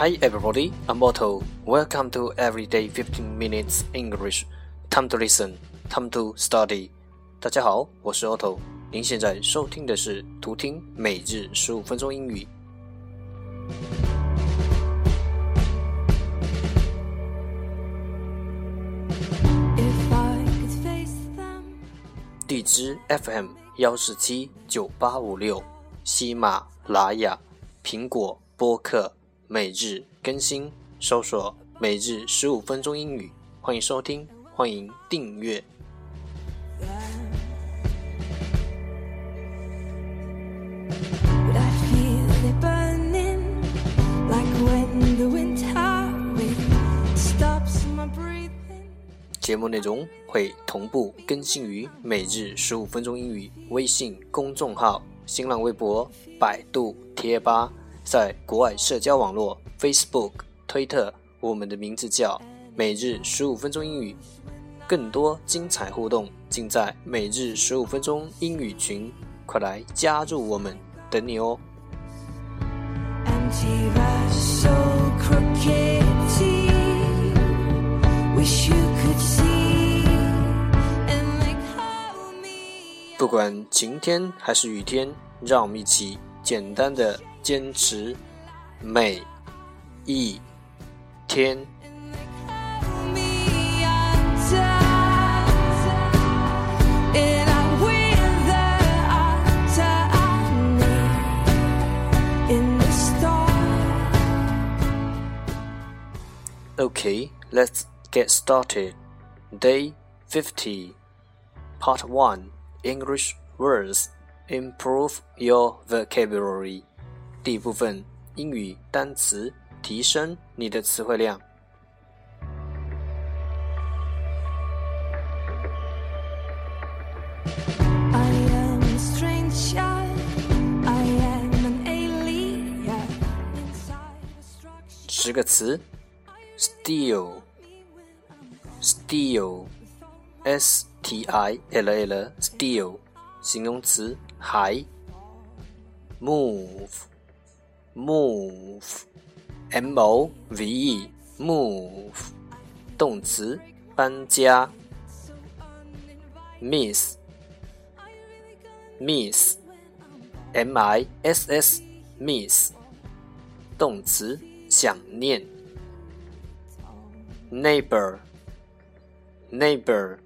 Hi everybody, I'm Otto. Welcome to Everyday 15 Minutes English. Time to listen, time to study. 大家好，我是 Otto。您现在收听的是图听每日十五分钟英语。荔枝 FM 幺四七九八五六，喜马拉雅，苹果播客。每日更新，搜索“每日十五分钟英语”，欢迎收听，欢迎订阅。节目内容会同步更新于“每日十五分钟英语”微信公众号、新浪微博、百度贴吧。在国外社交网络 Facebook、推特，我们的名字叫每日十五分钟英语。更多精彩互动尽在每日十五分钟英语群，快来加入我们，等你哦！不管晴天还是雨天，让我们一起简单的。坚持每一天。Okay, let's get started. Day 50, Part 1 English Words Improve Your Vocabulary. 第一部分英语单词，提升你的词汇量。十个词：steal，steal，s t i l l，steal，形容词，还；move。move, m o v e, move，动词，搬家。miss, miss, m i s s, miss，动词，想念。neighbor, neighbor,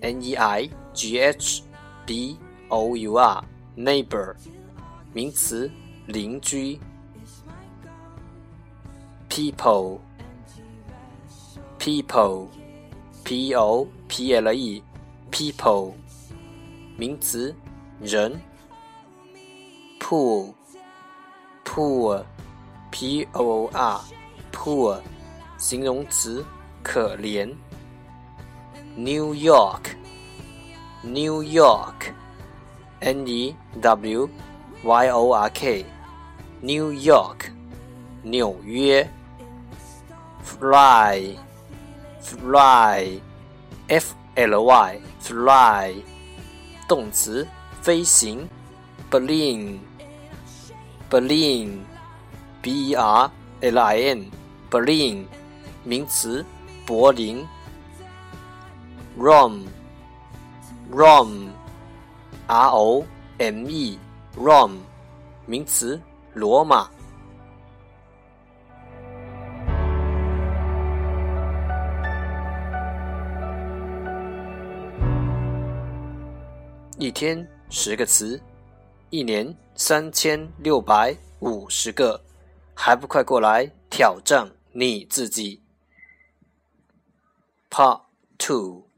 n e i g h b o u r, neighbor，名词。邻居，people，people，p o p l e，people，名词，人，poor，poor，p o r，poor，形容词，可怜。New York，New York，N E W Y O R K。New York，纽约。Fly，fly，f l y，fly，动词，飞行。Berlin，Berlin，b e r l i n，Berlin，名词，柏林。 R O M E, Rome, 名词。罗马。一天十个词，一年三千六百五十个，还不快过来挑战你自己？Part Two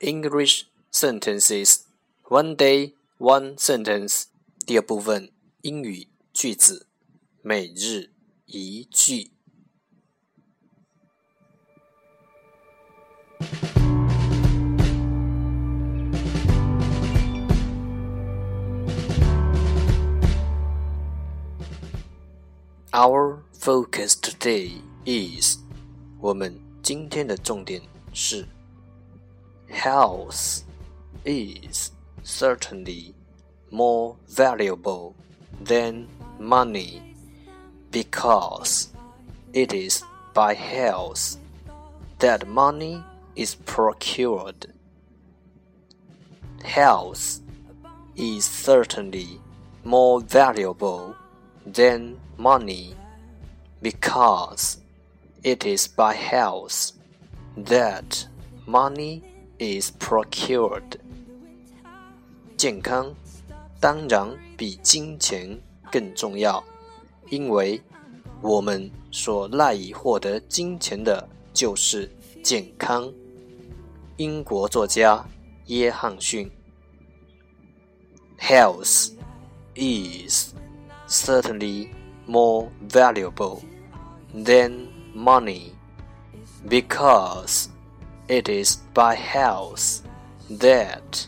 English Sentences One Day One Sentence 第二部分英语。句子，每日一句。Our focus today is，我们今天的重点是，Health is Certainly more valuable than money because it is by health that money is procured. Health is certainly more valuable than money because it is by health that money is procured. 健康当然比金钱更重要，因为我们所赖以获得金钱的就是健康。英国作家约翰逊。Health is certainly more valuable than money because it is by health that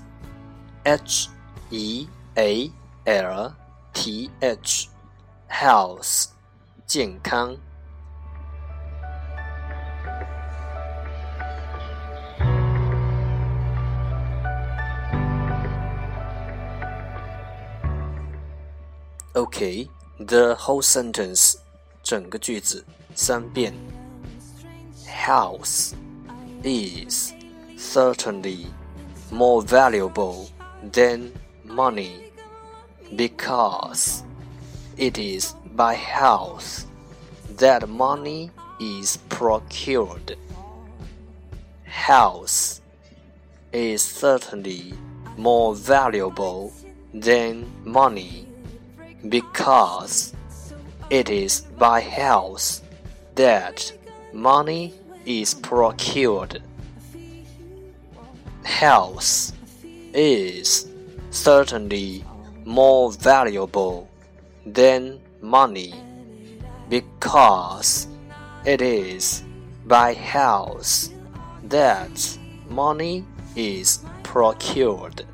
h e a l t h health 健康 Okay, the whole sentence 整个句子三遍。House is certainly more valuable than money because it is by health that money is procured. Health is certainly more valuable than money because it is by health that money is procured. Health is certainly more valuable than money because it is by health that money is procured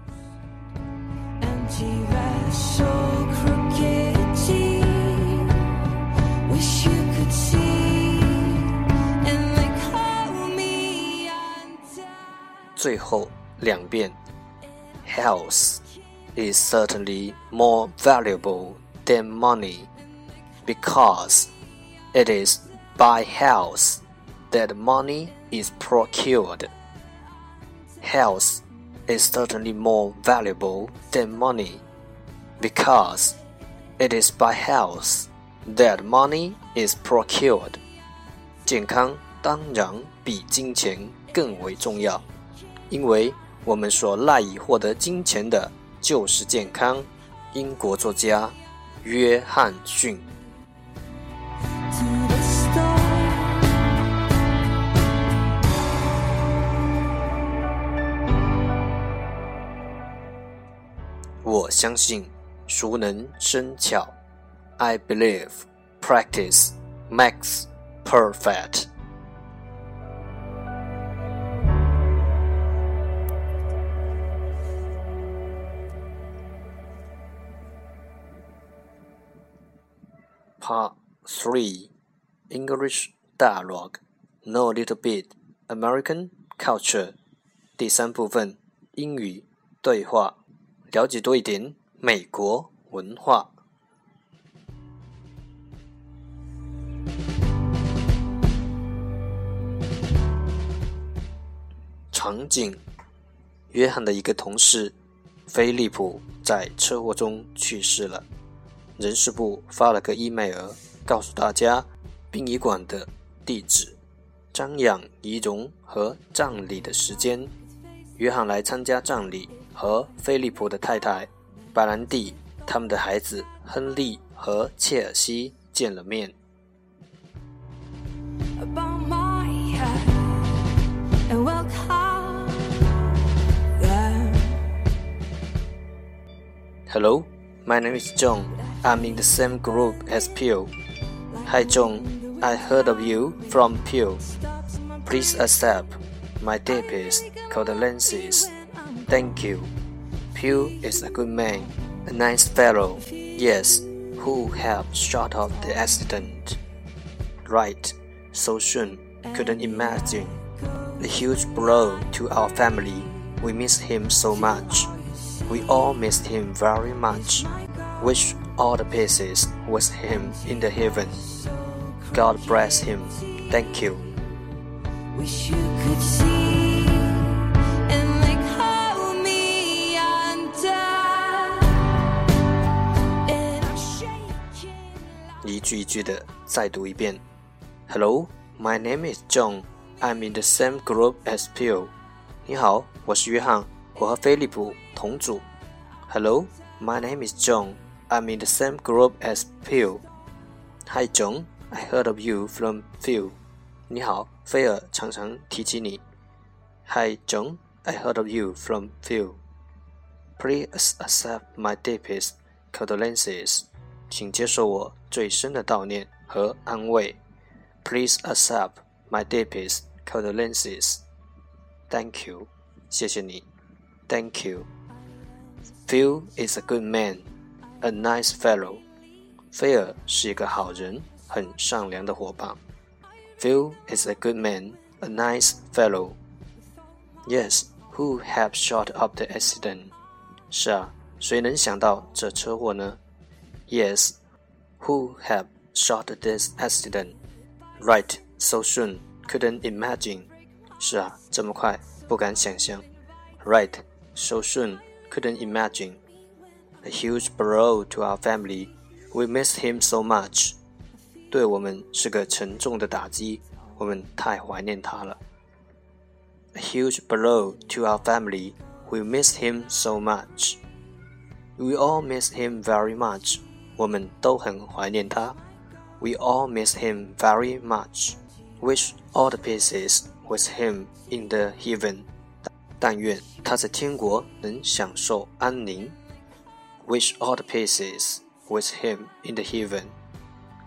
Health is certainly more valuable than money because it is by health that money is procured. Health is certainly more valuable than money because it is by health that money is procured. 健康当然比金钱更为重要。因为 我们所赖以获得金钱的就是健康。英国作家约翰逊。我相信熟能生巧。I believe practice makes perfect. Part 3 English Dialogue Know a little bit American Culture 第三部分英语对话，了解多一点美国文化。场景：约翰的一个同事菲利普在车祸中去世了。人事部发了个 email，告诉大家殡仪馆的地址、瞻仰仪容和葬礼的时间。约翰来参加葬礼，和菲利普的太太白兰蒂、他们的孩子亨利和切尔西见了面。Hello，my name is John. I'm in the same group as Pio. Hi John, I heard of you from Pew. Please accept my deepest condolences. Thank you. Pew is a good man, a nice fellow, yes, who helped shut off the accident. Right, so soon, couldn't imagine. A huge blow to our family. We miss him so much. We all missed him very much. Wish all the pieces was him in the heaven. God bless him. Thank you. Wish you could see and like hold me under and I'm shaking 一句一句的再读一遍。Hello, my name is John. I'm in the same group as Phil. 你好，我是约翰，我和菲利普同组。Hello, my name is John. I'm in the same group as Phil. Hi John, I heard of you from Phil. 你好，菲尔常常提起你。Hi John, I heard of you from Phil. Please accept my deepest condolences. 请接受我最深的悼念和安慰。Please accept my deepest condolences. Thank you. 谢谢你。Thank you. Phil is a good man, a nice fellow. 菲尔是一个好人，很善良的伙伴。Phil is a good man, a nice fellow. Yes, who have shot up the accident? 是啊，谁能想到这车祸呢？Yes, who have shot this accident? Right, so soon, couldn't imagine. 是啊，这么快，不敢想象。Right, so soon, couldn't imagine. A huge blow to our family. We miss him so much. 对我们是个沉重的打击，我们太怀念他了。A huge blow to our family. We miss him so much. We all miss him very much. 我们都很怀念他。We all miss him very much. Wish all the pieces was him in the heaven. 但愿他在天国能享受安宁。 Wish all the pieces was him in the heaven.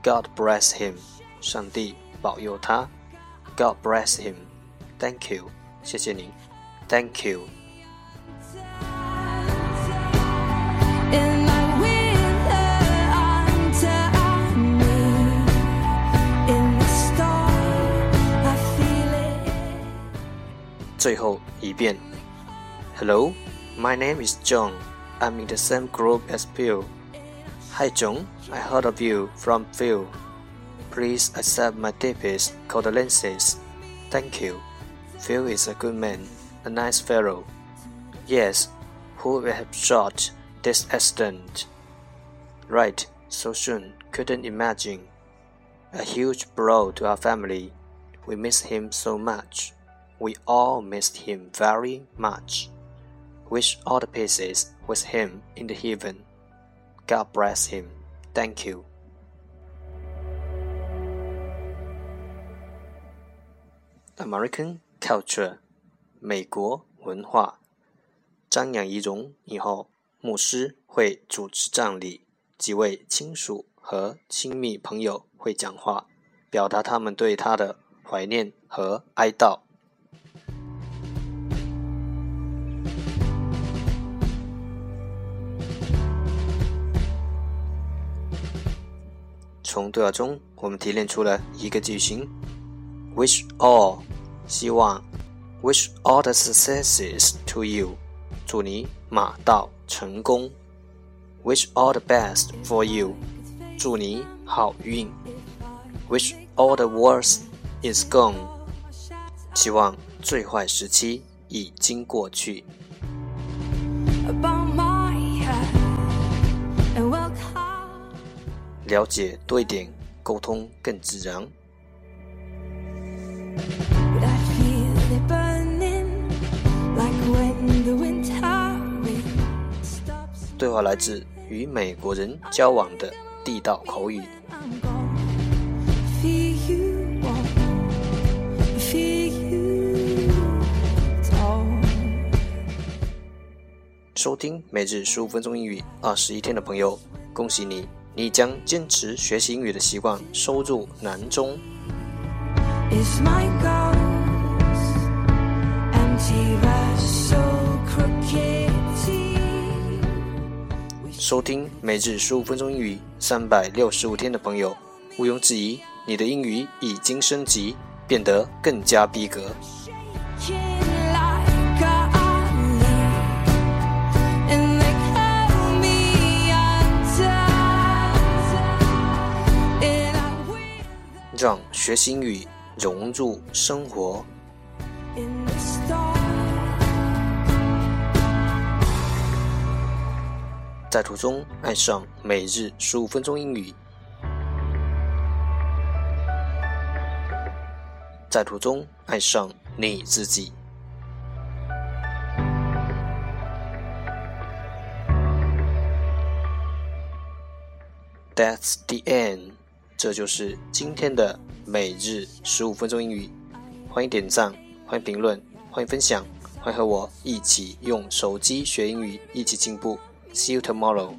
God bless him. 上帝保佑他。God bless him. Thank you. 谢谢你。Thank you. and I will under me in the storm I feel it 最后一遍。Hello, my name is John. I'm in the same group as Phil. Hi John, I heard of you from Phil. Please accept my deepest condolences. Thank you. Phil is a good man, a nice fellow. Yes, who would have shot this accident? Right, so soon, couldn't imagine. A huge blow to our family. We miss him so much. We all missed him very much. Wish all the pieces With him in the heaven. God bless him. Thank you. American culture，美国文化。瞻仰遗容以后，牧师会主持葬礼，几位亲属和亲密朋友会讲话，表达他们对他的怀念和哀悼。从对话中，我们提炼出了一个句型：Wish all，希望；Wish all the successes to you，祝你马到成功；Wish all the best for you，祝你好运；Wish all the worst is gone，希望最坏时期已经过去。了解多一点，沟通更自然。对话来自与美国人交往的地道口语。收听每日十五分钟英语二十一天的朋友，恭喜你你将坚持学习英语的习惯收入囊中。收听每日十五分钟英语三百六十五天的朋友，毋庸置疑，你的英语已经升级，变得更加逼格。让学习英语融入生活。在途中爱上每日十五分钟英语，在途中爱上你自己。That's the end，这就是今天的每日十五分钟英语。欢迎点赞，欢迎评论，欢迎分享，欢迎和我一起用手机学英语，一起进步。See you tomorrow，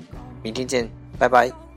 明天见，拜拜。